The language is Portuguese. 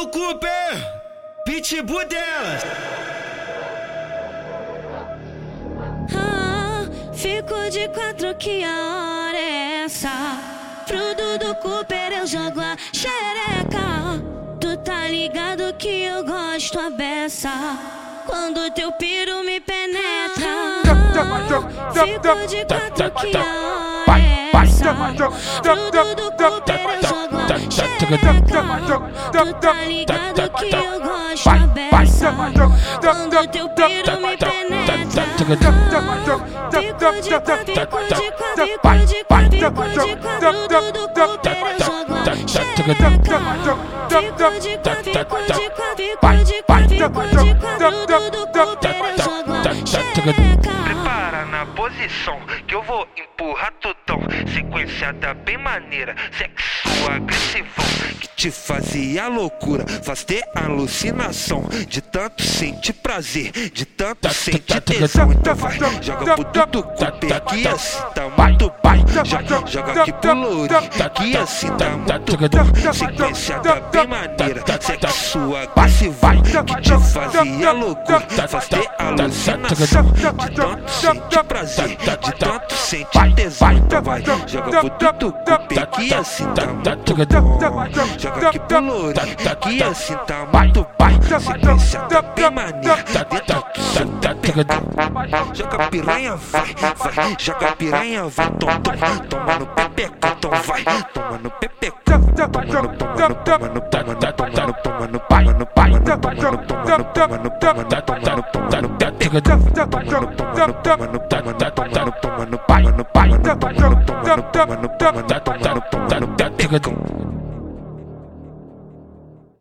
do Cooper, pitbull delas. Ah, fico de quatro que a hora é essa. Pro Dudu Cooper eu jogo a xereca. Tu tá ligado que eu gosto a beça. Quando teu piro me penetra. Fico de quatro que a hora é xereca. Tu tá ligado que eu gosto a beça. Quando teu piro me penetra. Fico de quatro, fico de quatro, fico de quatro, fico de quatro, Dudu Cooper eu jogo a xereca. Fico de quatro, fico de quatro, fico de quatro, fico de quatro, Dudu Cooper eu jogo a que eu vou empurrar tudão. Sequenciada bem maneira, sexo agressivão. Que te fazia loucura, faz ter alucinação. De tanto sentir prazer, de tanto sentir tesão. Então vai, joga pro Dudu Cooper assim tá muito bom. Joga, joga aqui pro Louri que assim tá muito bom. Sequenciada bem maneira, sexo agressivão. Que te fazia loucura, faz ter alucinação. De tanto sentir prazer, de tanto sentir tesão. Então vai, joga pro Dudu Cooper assim tá muito. Joga aqui pro Louri que assim tá muito bom. Sequenciada bem maneira, dentro do seu pepeca. Joga piranha, vai, vai, joga piranha, vai, tom, tom, toma no pepeca, então vai, toma no pepeca, toma no, toma no, toma no, toma no, toma